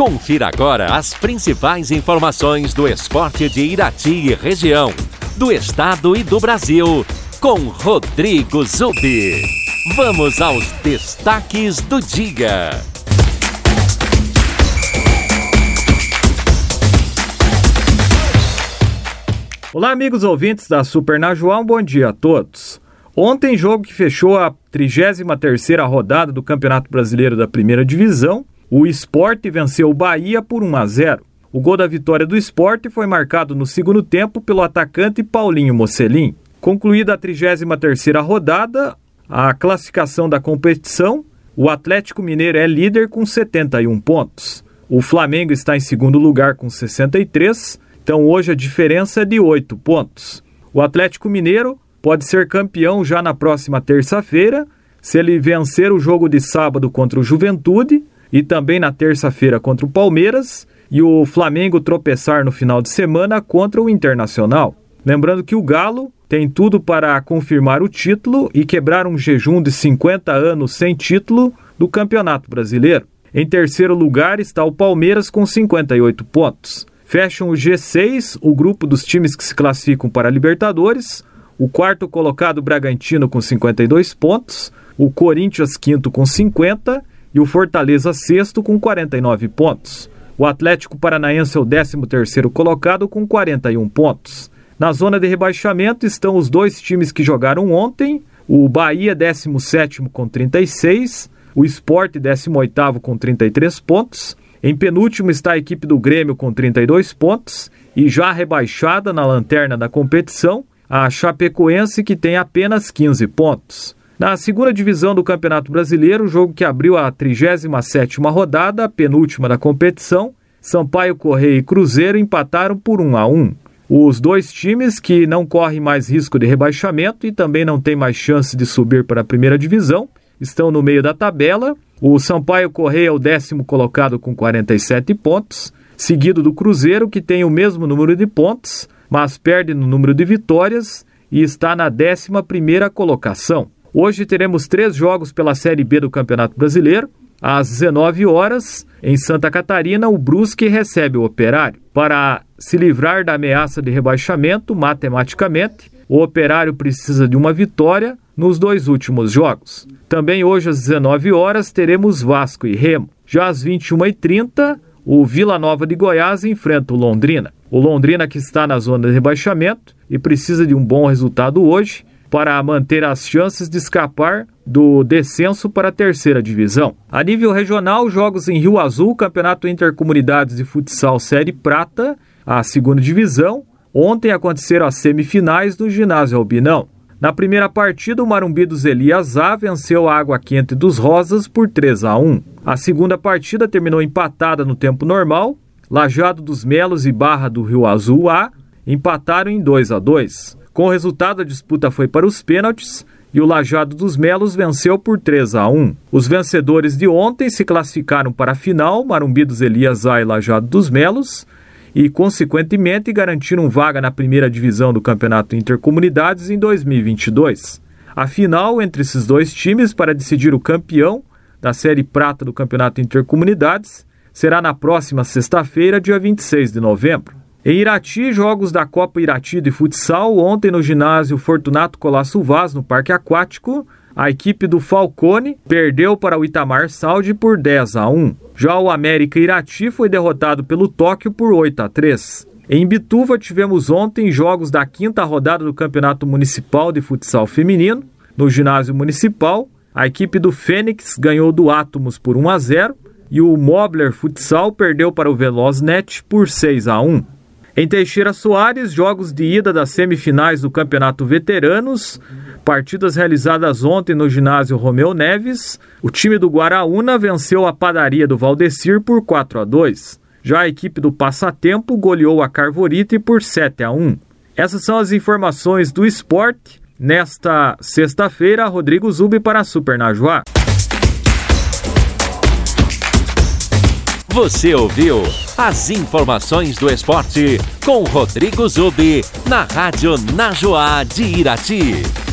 Confira agora as principais informações do esporte de Irati e região, do estado e do Brasil, com Rodrigo Zubi. Vamos aos destaques do dia. Olá, amigos ouvintes da Super Najuá, um bom dia a todos. Ontem, jogo que fechou a 33ª rodada do Campeonato Brasileiro da Primeira Divisão, o Esporte venceu o Bahia por 1 a 0. O gol da vitória do Esporte foi marcado no segundo tempo pelo atacante Paulinho Mocelin. Concluída a 33ª rodada, a classificação da competição, o Atlético Mineiro é líder com 71 pontos. O Flamengo está em segundo lugar com 63 então hoje a diferença é de 8 pontos. O Atlético Mineiro pode ser campeão já na próxima terça-feira, se ele vencer o jogo de sábado contra o Juventude e também na terça-feira contra o Palmeiras e o Flamengo tropeçar no final de semana contra o Internacional. Lembrando que o Galo tem tudo para confirmar o título e quebrar um jejum de 50 anos sem título do Campeonato Brasileiro. Em terceiro lugar está o Palmeiras com 58 pontos. Fecham o G6, o grupo dos times que se classificam para a Libertadores. O quarto colocado, Bragantino, com 52 pontos. O Corinthians, quinto, com 50. E o Fortaleza, sexto, com 49 pontos. O Atlético Paranaense é o 13º colocado, com 41 pontos. Na zona de rebaixamento estão os dois times que jogaram ontem. O Bahia, 17º, com 36. O Sport, 18º, com 33 pontos. Em penúltimo está a equipe do Grêmio com 32 pontos e já rebaixada na lanterna da competição, a Chapecoense que tem apenas 15 pontos. Na segunda divisão do Campeonato Brasileiro, jogo que abriu a 37ª rodada, penúltima da competição, Sampaio Correia e Cruzeiro empataram por 1 a 1. Os dois times que não correm mais risco de rebaixamento e também não têm mais chance de subir para a primeira divisão estão no meio da tabela. O Sampaio Correia é o décimo colocado com 47 pontos, seguido do Cruzeiro, que tem o mesmo número de pontos, mas perde no número de vitórias e está na 11 colocação. Hoje teremos três jogos pela Série B do Campeonato Brasileiro. Às 19 horas, em Santa Catarina, o Brusque recebe o Operário. Para se livrar da ameaça de rebaixamento, matematicamente, o Operário precisa de uma vitória nos dois últimos jogos. Também hoje às 19 horas teremos Vasco e Remo. Já às 21h30, o Vila Nova de Goiás enfrenta o Londrina. O Londrina que está na zona de rebaixamento e precisa de um bom resultado hoje para manter as chances de escapar do descenso para a terceira divisão. A nível regional, jogos em Rio Azul, Campeonato Intercomunidades de Futsal Série Prata, a segunda divisão. Ontem aconteceram as semifinais do ginásio Albinão. Na primeira partida, o Marumbi dos Elias A venceu a Água Quente dos Rosas por 3 a 1. A segunda partida terminou empatada no tempo normal. Lajado dos Melos e Barra do Rio Azul A empataram em 2 a 2. Com o resultado, a disputa foi para os pênaltis e o Lajado dos Melos venceu por 3 a 1. Os vencedores de ontem se classificaram para a final, Marumbi dos Elias A e Lajado dos Melos e, consequentemente, garantiram vaga na primeira divisão do Campeonato Intercomunidades em 2022. A final entre esses dois times para decidir o campeão da Série Prata do Campeonato Intercomunidades será na próxima sexta-feira, dia 26 de novembro. Em Irati, jogos da Copa Irati de Futsal, ontem no ginásio Fortunato Colasso Vaz, no Parque Aquático, a equipe do Falcone perdeu para o Itamar Saudi por 10 a 1. Já o América Irati foi derrotado pelo Tóquio por 8 a 3. Em Bituva tivemos ontem jogos da quinta rodada do Campeonato Municipal de Futsal Feminino. No ginásio municipal, a equipe do Fênix ganhou do Átomos por 1 a 0 e o Mobler Futsal perdeu para o Veloznet por 6 a 1. Em Teixeira Soares, jogos de ida das semifinais do Campeonato Veteranos, partidas realizadas ontem no ginásio Romeu Neves, o time do Guaraúna venceu a padaria do Valdecir por 4 a 2. Já a equipe do Passatempo goleou a Carvorite por 7 a 1. Essas são as informações do esporte. Nesta sexta-feira, Rodrigo Zubi para a Super Najuá. Você ouviu as informações do esporte com Rodrigo Zubi na Rádio Najoá de Irati.